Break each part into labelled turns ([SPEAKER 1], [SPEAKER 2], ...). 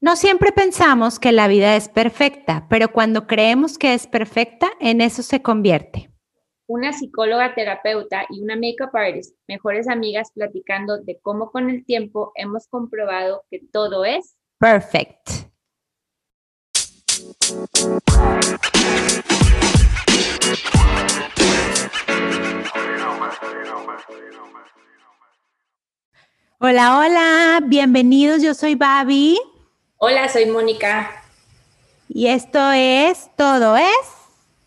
[SPEAKER 1] No siempre pensamos que la vida es perfecta, pero cuando creemos que es perfecta, en eso se convierte.
[SPEAKER 2] Una psicóloga terapeuta y una makeup artist, mejores amigas platicando de cómo con el tiempo hemos comprobado que todo es
[SPEAKER 1] perfect. Hola, hola, bienvenidos, yo soy Babi.
[SPEAKER 2] Hola, soy Mónica.
[SPEAKER 1] Y esto es Todo es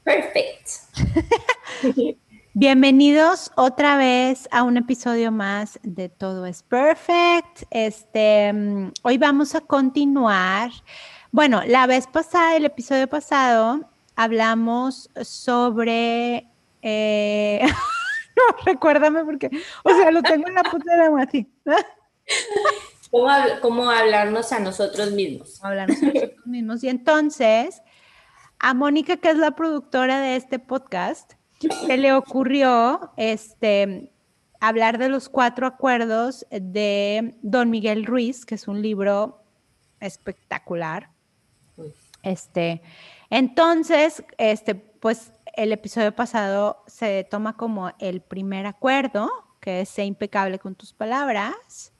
[SPEAKER 2] Perfect.
[SPEAKER 1] Bienvenidos otra vez a un episodio más de Todo es Perfect. Este, mm, hoy vamos a continuar. Bueno, la vez pasada, el episodio pasado, hablamos sobre. Eh, no, recuérdame porque, o sea, lo tengo en la puta de la
[SPEAKER 2] ¿Cómo, hablarnos a nosotros mismos?
[SPEAKER 1] Hablarnos a nosotros mismos. Y entonces, a Mónica, que es la productora de este podcast, se le ocurrió este, hablar de los cuatro acuerdos de Don Miguel Ruiz, que es un libro espectacular. Este, entonces, este, pues el episodio pasado se toma como el primer acuerdo, que es impecable con tus palabras.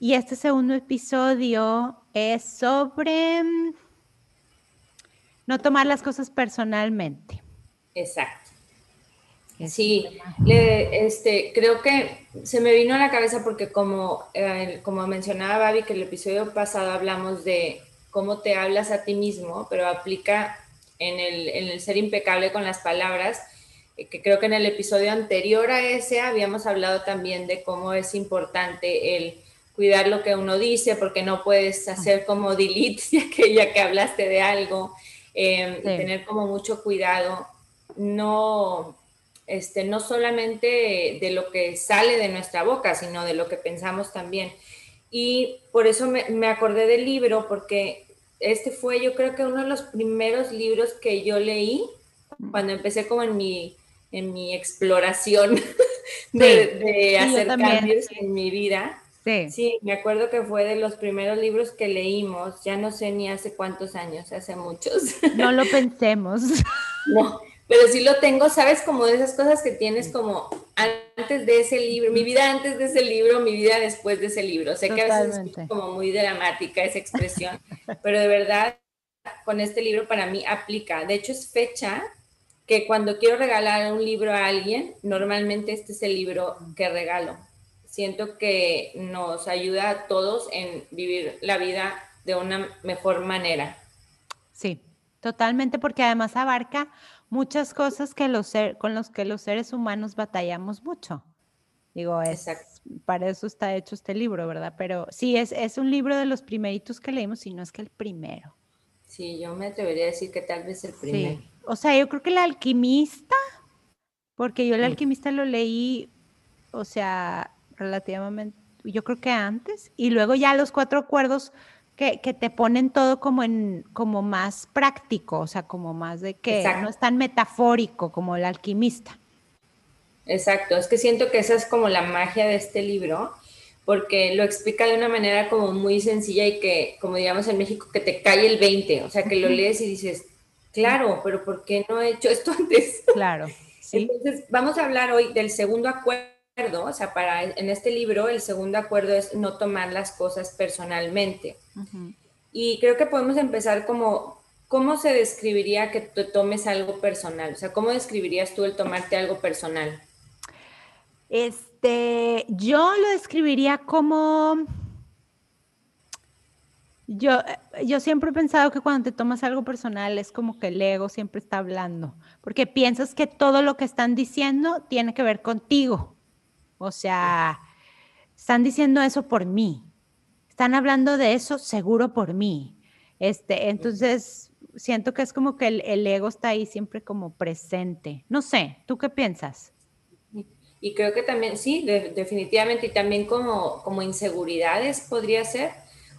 [SPEAKER 1] Y este segundo episodio es sobre mm, no tomar las cosas personalmente.
[SPEAKER 2] Exacto. Sí, este, creo que se me vino a la cabeza porque como, eh, como mencionaba Babi, que el episodio pasado hablamos de cómo te hablas a ti mismo, pero aplica en el, en el ser impecable con las palabras, eh, que creo que en el episodio anterior a ese habíamos hablado también de cómo es importante el cuidar lo que uno dice, porque no puedes hacer como delete ya que, ya que hablaste de algo, em, tener como mucho cuidado, no, este, no solamente de lo que sale de nuestra boca, sino de lo que pensamos también. Y por eso me, me acordé del libro, porque este fue yo creo que uno de los primeros libros que yo leí cuando empecé como en mi, en mi exploración de, de hacer cambios en mi vida. Sí. me acuerdo que fue de los primeros libros que leímos, ya no sé ni hace cuántos años, hace muchos.
[SPEAKER 1] No lo pensemos.
[SPEAKER 2] No, pero sí lo tengo, sabes, como de esas cosas que tienes como antes de ese libro, mi vida antes de ese libro, mi vida después de ese libro. Sé que a veces es como muy dramática esa expresión, pero de verdad con este libro para mí aplica. De hecho es fecha que cuando quiero regalar un libro a alguien, normalmente este es el libro que regalo siento que nos ayuda a todos en vivir la vida de una mejor manera.
[SPEAKER 1] Sí, totalmente, porque además abarca muchas cosas que los con los que los seres humanos batallamos mucho. Digo, es, para eso está hecho este libro, ¿verdad? Pero sí, es, es un libro de los primeritos que leímos, y no es que el primero.
[SPEAKER 2] Sí, yo me atrevería a decir que tal vez el primero. Sí.
[SPEAKER 1] O sea, yo creo que el alquimista, porque yo el alquimista lo leí, o sea, relativamente, yo creo que antes, y luego ya los cuatro acuerdos que, te ponen todo como en como más práctico, o sea, como más de que no es tan metafórico como el alquimista.
[SPEAKER 2] Exacto, es que siento que esa es como la magia de este libro, porque lo explica de una manera como muy sencilla y que, como digamos en México, que te cae el 20, o sea, que lo lees y dices, claro, pero ¿por qué no he hecho esto antes?
[SPEAKER 1] Claro.
[SPEAKER 2] Entonces, vamos a hablar hoy del segundo acuerdo o sea, para en este libro el segundo acuerdo es no tomar las cosas personalmente. Y creo que podemos empezar como, ¿cómo se describiría que tú tomes algo personal? O sea, ¿cómo describirías tú el tomarte algo personal?
[SPEAKER 1] Este, yo lo describiría como... Yo, yo siempre he pensado que cuando te tomas algo personal es como que el ego siempre está hablando, porque piensas que todo lo que están diciendo tiene que ver contigo. O sea, están diciendo eso por mí. Están hablando de eso seguro por mí. Este, entonces, siento que es como que el, ego está ahí siempre como presente. No sé, ¿tú qué piensas?
[SPEAKER 2] Y creo que también, sí, definitivamente, y también como, como inseguridades podría ser.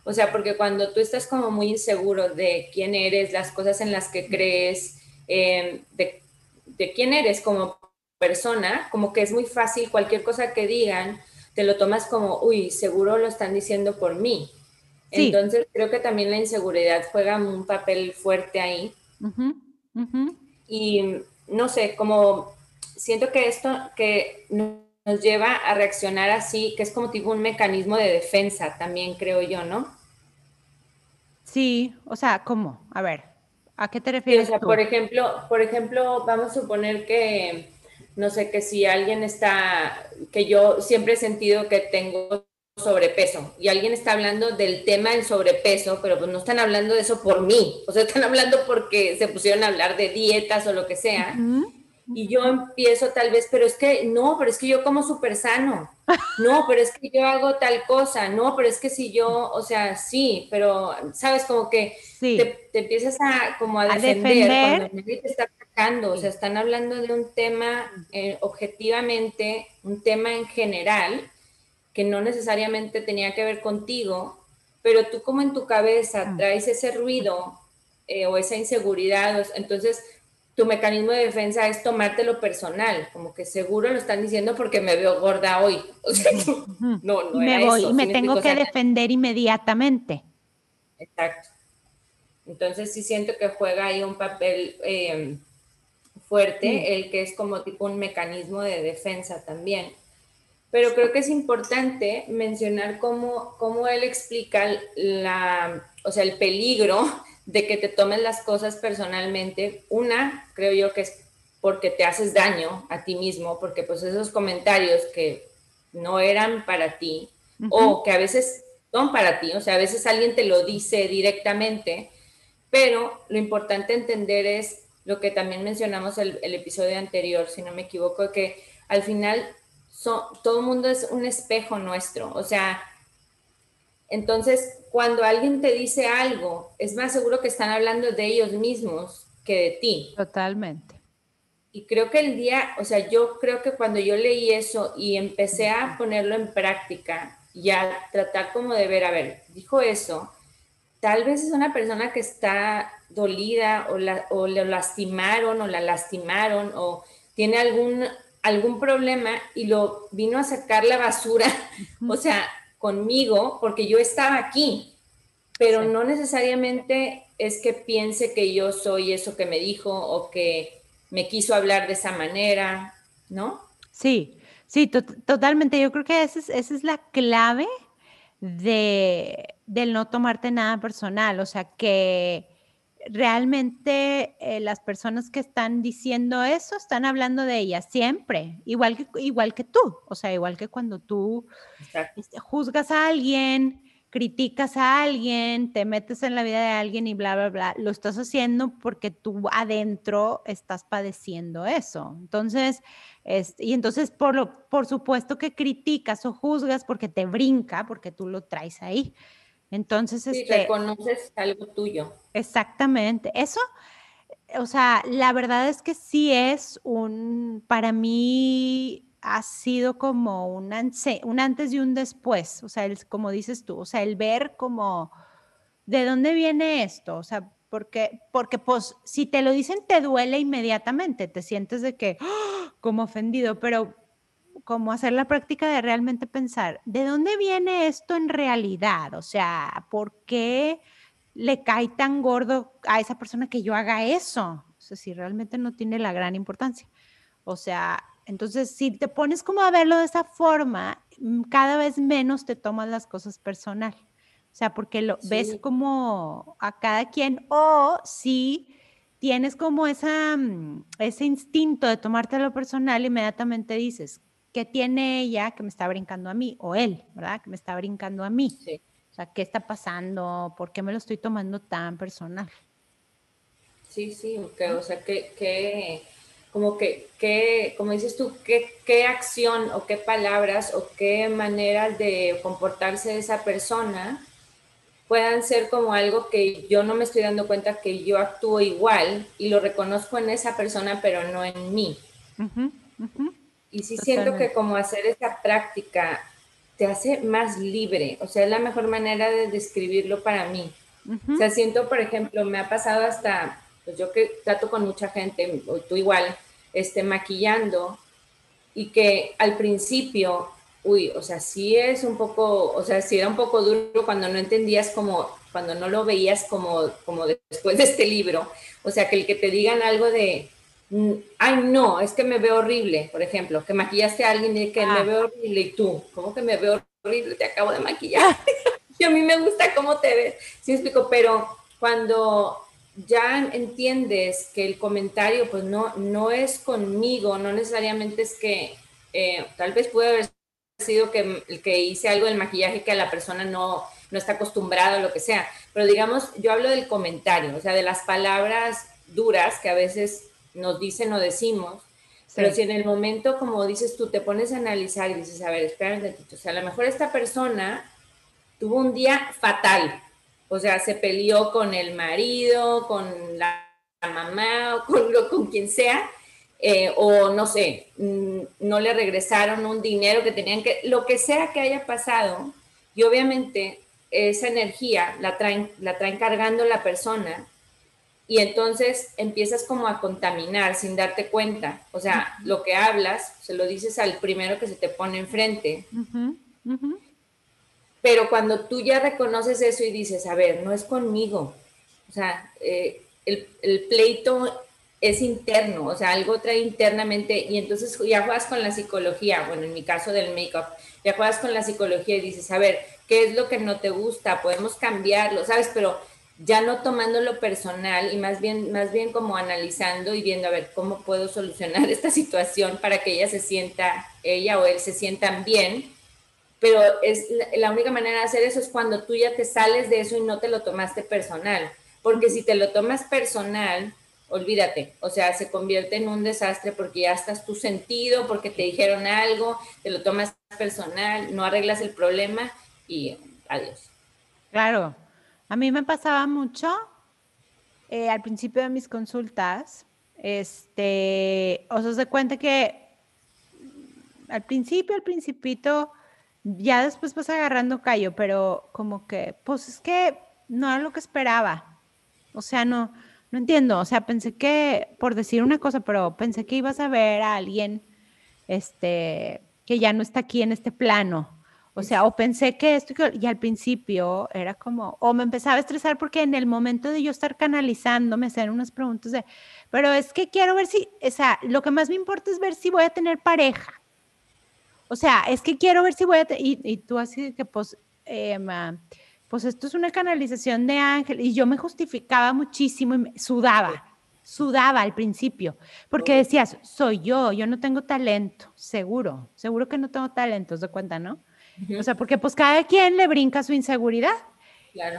[SPEAKER 2] O sea, porque cuando tú estás como muy inseguro de quién eres, las cosas en las que crees, em, de, de, quién eres como persona, como que es muy fácil, cualquier cosa que digan, te lo tomas como, uy, seguro lo están diciendo por mí. Entonces creo que también la inseguridad juega un papel fuerte ahí. Y no sé, como siento que esto que nos lleva a reaccionar así, que es como tipo un mecanismo de defensa también, creo yo, ¿no?
[SPEAKER 1] Sí, o sea, ¿cómo? A ver, ¿a qué te refieres?
[SPEAKER 2] o sea, por ejemplo, por ejemplo, vamos a suponer que, no sé, que si alguien está, que yo siempre he sentido que tengo sobrepeso y alguien está hablando del tema del sobrepeso, pero pues no están hablando de eso por mí, o sea, están hablando porque se pusieron a hablar de dietas o lo que sea. Y yo empiezo tal vez, pero es que no, pero es que yo como súper sano. No, pero es que yo hago tal cosa. No, pero es que si yo, o sea, sí, pero sabes, como que te, empiezas a como a defender, cuando te está atacando. O sea, están hablando de un tema eh, objetivamente, un tema en general, que no necesariamente tenía que ver contigo, pero tú como en tu cabeza mm. traes ese ruido eh, o esa inseguridad, entonces tu mecanismo de defensa es tomártelo personal, como que seguro lo están diciendo porque me veo gorda hoy.
[SPEAKER 1] no, no y me voy y me tengo que defender inmediatamente.
[SPEAKER 2] Exacto. Entonces sí siento que juega ahí un papel eh, fuerte, el que es como tipo un mecanismo de defensa también. Pero creo que es importante mencionar cómo, cómo él explica la, o sea, el peligro de que te tomes las cosas personalmente. Una, creo yo que es porque te haces daño a ti mismo, porque pues esos comentarios que no eran para ti o que a veces son para ti, o sea, a veces alguien te lo dice directamente, pero lo importante entender es lo que también mencionamos el, el episodio anterior, si no me equivoco, que al final todo el mundo es un espejo nuestro, o sea, entonces, cuando alguien te dice algo, es más seguro que están hablando de ellos mismos que de ti.
[SPEAKER 1] Totalmente.
[SPEAKER 2] Y creo que el día, o sea, yo creo que cuando yo leí eso y empecé a ponerlo en práctica y a tratar como de ver, a ver, dijo eso, tal vez es una persona que está dolida o, la, o le lastimaron o la lastimaron o tiene algún, algún problema y lo vino a sacar la basura. O sea, conmigo porque yo estaba aquí, pero no necesariamente es que piense que yo soy eso que me dijo o que me quiso hablar de esa manera, ¿no?
[SPEAKER 1] Sí, sí, totalmente. Yo creo que esa es, esa es la clave de, del no tomarte nada personal, o sea, que realmente eh, las personas que están diciendo eso están hablando de ellas siempre, igual que, igual que tú, o sea, igual que cuando tú este, juzgas a alguien, criticas a alguien, te metes en la vida de alguien y bla, bla, bla, lo estás haciendo porque tú adentro estás padeciendo eso. Entonces, y entonces por, lo, por supuesto que criticas o juzgas porque te brinca, porque tú lo traes ahí. Entonces,
[SPEAKER 2] sí, este, reconoces algo tuyo.
[SPEAKER 1] Exactamente. Eso, o sea, la verdad es que sí es un, para mí ha sido como un, un antes y un después, o sea, el, como dices tú, o sea, el ver como, ¿de dónde viene esto? O sea, porque, porque pues si te lo dicen te duele inmediatamente, te sientes de que, ¡ah! como ofendido, pero como hacer la práctica de realmente pensar, ¿de dónde viene esto en realidad? O sea, ¿por qué le cae tan gordo a esa persona que yo haga eso? O sea, si realmente no tiene la gran importancia. O sea, entonces, si te pones como a verlo de esa forma, mm, cada vez menos te tomas las cosas personal. O sea, porque lo ves como a cada quien o si tienes como esa, mm, ese instinto de tomarte lo personal, inmediatamente dices, ¿qué tiene ella que me está brincando a mí? O él, ¿verdad? Que me está brincando a mí. O sea, ¿qué está pasando? ¿Por qué me lo estoy tomando tan personal?
[SPEAKER 2] Sí, sí, o sea, que, como que, que, como dices tú, ¿qué, qué acción o qué palabras o qué maneras de comportarse de esa persona puedan ser como algo que yo no me estoy dando cuenta que yo actúo igual y lo reconozco en esa persona, pero no en mí. Y sí siento que como hacer esa práctica te hace más libre, o sea, es la mejor manera de describirlo para mí. O sea, siento, por ejemplo, me ha pasado hasta, pues yo que trato con mucha gente, o tú igual, este, maquillando, y que al principio uy, o sea, sí es un poco, o sea, sí era un poco duro cuando no entendías como, cuando no lo veías como, como después de este libro. O sea, que el que te digan algo de, ay, no, es que me veo horrible, por ejemplo, que maquillaste a alguien y que me ah. veo horrible y tú, ¿cómo que me veo horrible? Te acabo de maquillar. y a mí me gusta cómo te ves. Sí, explico, pero cuando ya entiendes que el comentario pues no, no es conmigo, no necesariamente es que eh, tal vez puede haber sido que, que hice algo del maquillaje que a la persona no, no está acostumbrada o lo que sea, pero digamos, yo hablo del comentario, o sea, de las palabras duras que a veces nos dicen o decimos, pero si en el momento, como dices tú, te pones a analizar y dices, a ver, espérame o sea, a lo mejor esta persona tuvo un día fatal, o sea, se peleó con el marido, con la mamá o con, con quien sea, eh, o no sé, mm, no le regresaron un dinero que tenían que, lo que sea que haya pasado, y obviamente esa energía la traen, la traen cargando la persona y entonces empiezas como a contaminar sin darte cuenta. O sea, lo que hablas se lo dices al primero que se te pone enfrente. Pero cuando tú ya reconoces eso y dices, a ver, no es conmigo, o sea, eh, el, el, pleito es interno, o sea, algo trae internamente y entonces ya juegas con la psicología, bueno, en mi caso del make-up, ya juegas con la psicología y dices, a ver, ¿qué es lo que no te gusta? Podemos cambiarlo, ¿sabes? Pero ya no tomándolo personal y más bien, más bien como analizando y viendo, a ver, ¿cómo puedo solucionar esta situación para que ella se sienta, ella o él se sientan bien? Pero es la única manera de hacer eso es cuando tú ya te sales de eso y no te lo tomaste personal. Porque si te lo tomas personal, olvídate, o sea, se convierte en un desastre porque ya estás tu sentido, porque te dijeron algo, te lo tomas personal, no arreglas el problema y adiós.
[SPEAKER 1] Claro, a mí me pasaba mucho eh, al principio de mis consultas, este, o sea, se cuenta que al principio, al principito, ya después vas agarrando callo, pero como que, pues es que no era lo que esperaba. O sea, no, no entiendo, o sea, pensé que, por decir una cosa, pero pensé que ibas a ver a alguien este, que ya no está aquí en este plano. O sea, o pensé que esto, y al principio era como, o me empezaba a estresar porque en el momento de yo estar canalizando me hacían unas preguntas de, pero es que quiero ver si, o sea, lo que más me importa es ver si voy a tener pareja. O sea, es que quiero ver si voy a, y, y tú así que pues, eh, pues esto es una canalización de ángel. Y yo me justificaba muchísimo y me, sudaba, sudaba al principio, porque decías, soy yo, yo no tengo talento, seguro, seguro que no tengo talento, de cuenta, no? O sea, porque pues cada quien le brinca su inseguridad.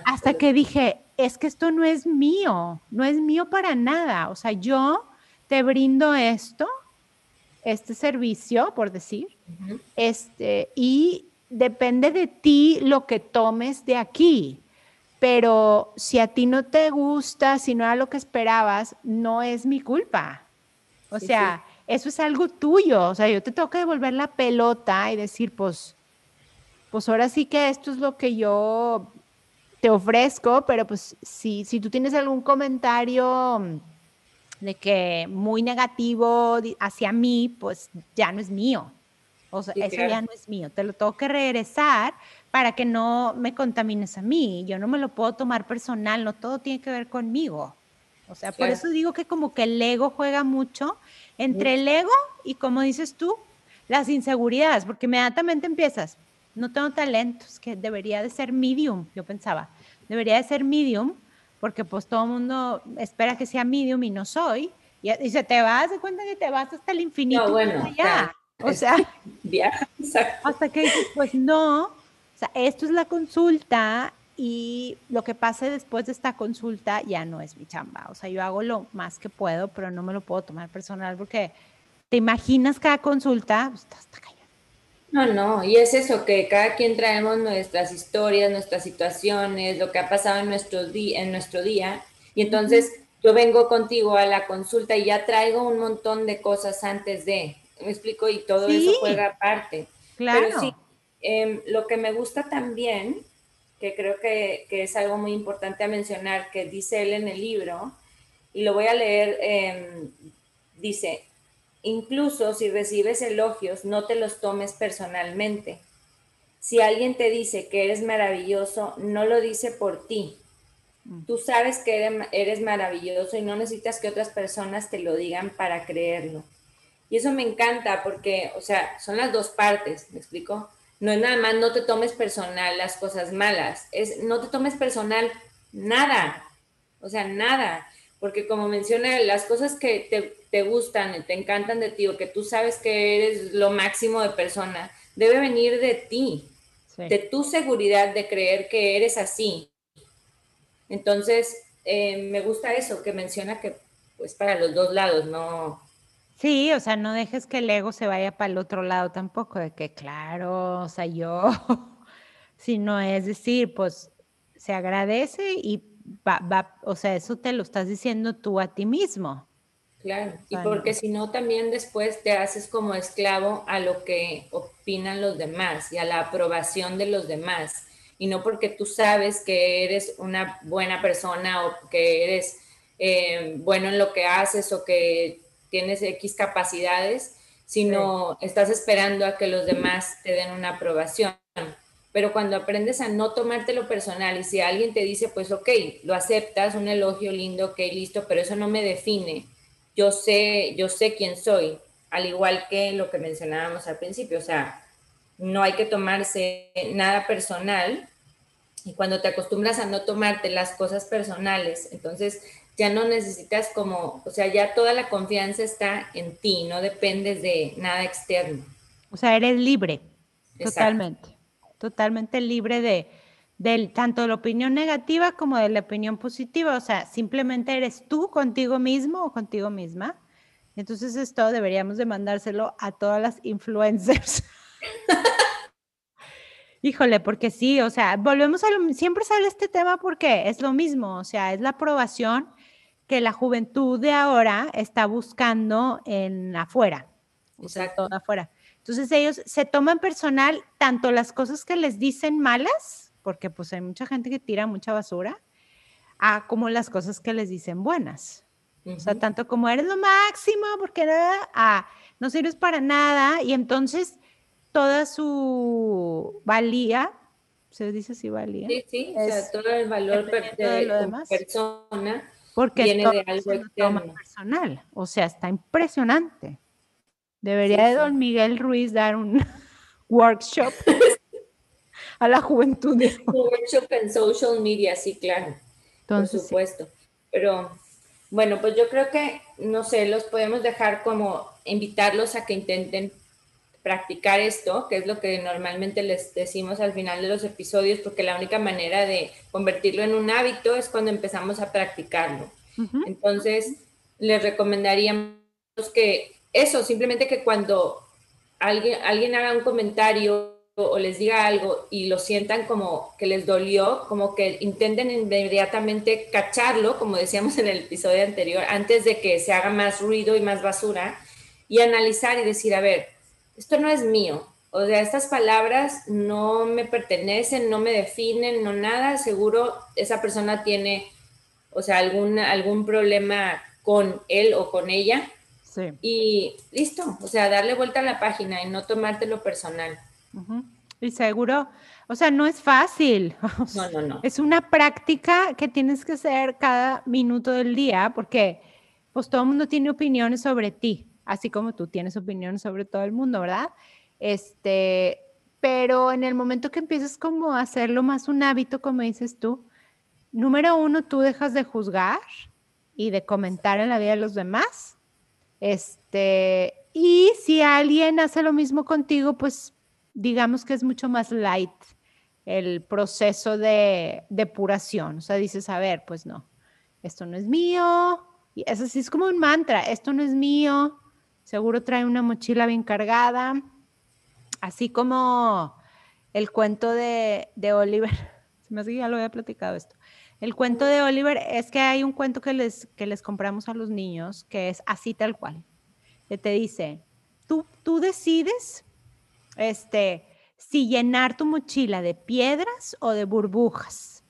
[SPEAKER 1] Hasta que dije, es que esto no es mío, no es mío para nada. O sea, yo te brindo esto, este servicio, por decir, este, y depende de ti lo que tomes de aquí. Pero si a ti no te gusta, si no era lo que esperabas, no es mi culpa. O sea, eso es algo tuyo. O sea, yo te tengo que devolver la pelota y decir, pues, pues ahora sí que esto es lo que yo te ofrezco, pero pues si, si tú tienes algún comentario de que muy negativo hacia mí, pues ya no es mío. O sea, eso ya no es mío, te lo tengo que regresar para que no me contamines a mí. Yo no me lo puedo tomar personal, no todo tiene que ver conmigo. O sea, por eso digo que como que el ego juega mucho entre el ego y como dices tú, las inseguridades, porque inmediatamente empiezas, no tengo talentos, que debería de ser medium, yo pensaba, debería de ser medium, porque pues todo el mundo espera que sea medium y no soy, y, se te vas, de cuenta que te vas hasta el infinito. No, bueno, o sea, hasta que dices, pues no, o sea, esto es la consulta y lo que pase después de esta consulta ya no es mi chamba. O sea, yo hago lo más que puedo, pero no me lo puedo tomar personal porque te imaginas cada consulta, pues, está,
[SPEAKER 2] No, no, y es eso, que cada quien traemos nuestras historias, nuestras situaciones, lo que ha pasado en nuestro, en nuestro día, y entonces yo vengo contigo a la consulta y ya traigo un montón de cosas antes de, me explico, y todo eso juega aparte. Claro. Pero sí, em, lo que me gusta también, que creo que, es algo muy importante a mencionar, que dice él en el libro, y lo voy a leer, em, dice, incluso si recibes elogios, no te los tomes personalmente. Si alguien te dice que eres maravilloso, no lo dice por ti. Mm. Tú sabes que eres maravilloso y no necesitas que otras personas te lo digan para creerlo. Y eso me encanta porque, o sea, son las dos partes, ¿me explico? No es nada más, no te tomes personal las cosas malas, es no te tomes personal nada, o sea, nada, porque como menciona, las cosas que te, te gustan, te encantan de ti o que tú sabes que eres lo máximo de persona, debe venir de ti, de tu seguridad de creer que eres así. Entonces, eh, me gusta eso, que menciona que pues para los dos lados, no,
[SPEAKER 1] Sí, o sea, no dejes que el ego se vaya para el otro lado tampoco, de que claro, o sea, yo, sino es decir, pues se agradece y va, va, o sea, eso te lo estás diciendo tú a ti mismo.
[SPEAKER 2] Claro, y porque si no, también después te haces como esclavo a lo que opinan los demás y a la aprobación de los demás. Y no porque tú sabes que eres una buena persona o que eres eh, bueno en lo que haces o que tienes X capacidades, sino estás esperando a que los demás te den una aprobación. Pero cuando aprendes a no tomártelo personal y si alguien te dice, pues ok, lo aceptas, un elogio lindo, ok, listo, pero eso no me define. Yo sé, yo sé quién soy, al igual que lo que mencionábamos al principio, o sea, no hay que tomarse nada personal y cuando te acostumbras a no tomarte las cosas personales, entonces ya no necesitas como, o sea, ya toda la confianza está en ti, no dependes de nada externo.
[SPEAKER 1] O sea, eres libre, totalmente, totalmente libre de, tanto de la opinión negativa como de la opinión positiva, o sea, simplemente eres tú contigo mismo o contigo misma. Entonces esto deberíamos de mandárselo a todas las influencers. Híjole, porque sí, o sea, volvemos a lo, siempre sale este tema porque es lo mismo, o sea, es la aprobación que la juventud de ahora está buscando en afuera. Exacto. afuera. Entonces ellos se toman personal tanto las cosas que les dicen malas, porque pues hay mucha gente que tira mucha basura, a como las cosas que les dicen buenas. O sea, tanto como eres lo máximo, porque nada, a no sirves para nada, y entonces toda su valía, se dice así valía.
[SPEAKER 2] Sí, sí, o sea, todo el valor de, la persona
[SPEAKER 1] porque viene de algo personal. O sea, está impresionante. Debería de don Miguel Ruiz dar un workshop a la juventud.
[SPEAKER 2] Un workshop en social media, sí, claro. por supuesto. Pero bueno, pues yo creo que, no sé, los podemos dejar como invitarlos a que intenten practicar esto, que es lo que normalmente les decimos al final de los episodios, porque la única manera de convertirlo en un hábito es cuando empezamos a practicarlo. Entonces, les recomendaríamos que eso, simplemente que cuando alguien, alguien haga un comentario o les diga algo y lo sientan como que les dolió, como que intenten inmediatamente cacharlo, como decíamos en el episodio anterior, antes de que se haga más ruido y más basura, y analizar y decir, a ver, esto no es mío. O sea, estas palabras no me pertenecen, no me definen, no nada. Seguro esa persona tiene, o sea, algún, algún problema con él o con ella. Sí. Y listo, o sea, darle vuelta a la página y no tomártelo personal.
[SPEAKER 1] Y seguro, o sea, no es fácil.
[SPEAKER 2] No, no, no.
[SPEAKER 1] Es una práctica que tienes que hacer cada minuto del día porque pues todo el mundo tiene opiniones sobre ti así como tú tienes opinión sobre todo el mundo, ¿verdad? Este, pero en el momento que empiezas como a hacerlo más un hábito, como dices tú, número uno, tú dejas de juzgar y de comentar en la vida de los demás. Este, y si alguien hace lo mismo contigo, pues digamos que es mucho más light el proceso de depuración. O sea, dices, a ver, pues no, esto no es mío. Y eso sí es como un mantra, esto no es mío, Seguro trae una mochila bien cargada, así como el cuento de, Oliver. Se me hace ya lo había platicado esto. El cuento de Oliver es que hay un cuento que les, que les compramos a los niños que es así tal cual. Que te dice, tú, tú decides este, si llenar tu mochila de piedras o de burbujas.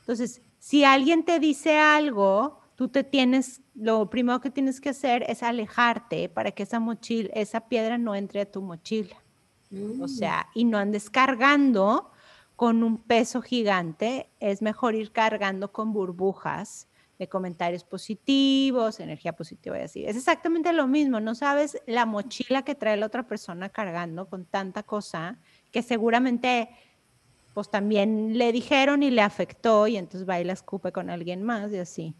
[SPEAKER 1] Entonces, si alguien te dice algo, tú te tienes, lo primero que tienes que hacer es alejarte para que esa mochila, esa piedra no entre a tu mochila. O mm. sea, y no andes cargando con un peso gigante, es mejor ir cargando con burbujas de comentarios positivos, energía positiva y así. Es exactamente lo mismo, no sabes la mochila que trae la otra persona cargando con tanta cosa que seguramente pues también le dijeron y le afectó y entonces va y la escupe con alguien más y así.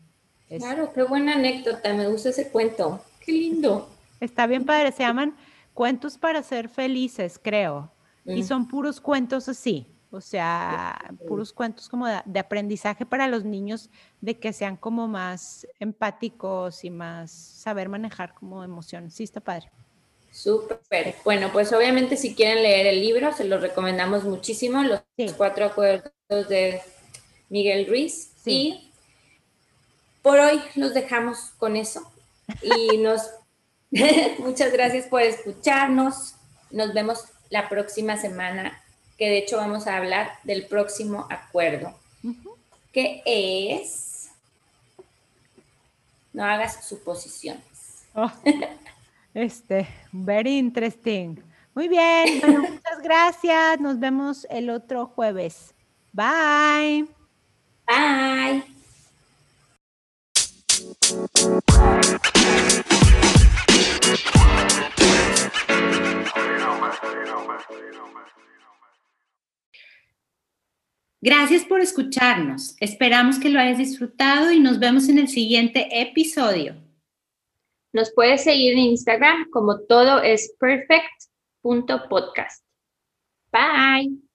[SPEAKER 2] Claro, qué buena anécdota, me gusta ese cuento, qué lindo.
[SPEAKER 1] Está bien padre, se llaman cuentos para ser felices, creo, y mm. son puros cuentos así, o sea, puros cuentos como de, aprendizaje para los niños, de que sean como más empáticos y más saber manejar como emociones. Sí, está padre.
[SPEAKER 2] Súper. Bueno, pues obviamente si quieren leer el libro, se los recomendamos muchísimo, los cuatro acuerdos de Miguel Ruiz. Y por hoy los dejamos con eso. Y nos muchas gracias por escucharnos. Nos vemos la próxima semana que de hecho vamos a hablar del próximo acuerdo, que es, no hagas suposiciones.
[SPEAKER 1] Oh, este, very interesting. Muy bien, muchas gracias. Nos vemos el otro jueves. Bye.
[SPEAKER 2] Bye.
[SPEAKER 1] Gracias por escucharnos. Esperamos que lo hayas disfrutado y nos vemos en el siguiente episodio.
[SPEAKER 2] Nos puedes seguir en Instagram como todo es perfect.podcast. Bye.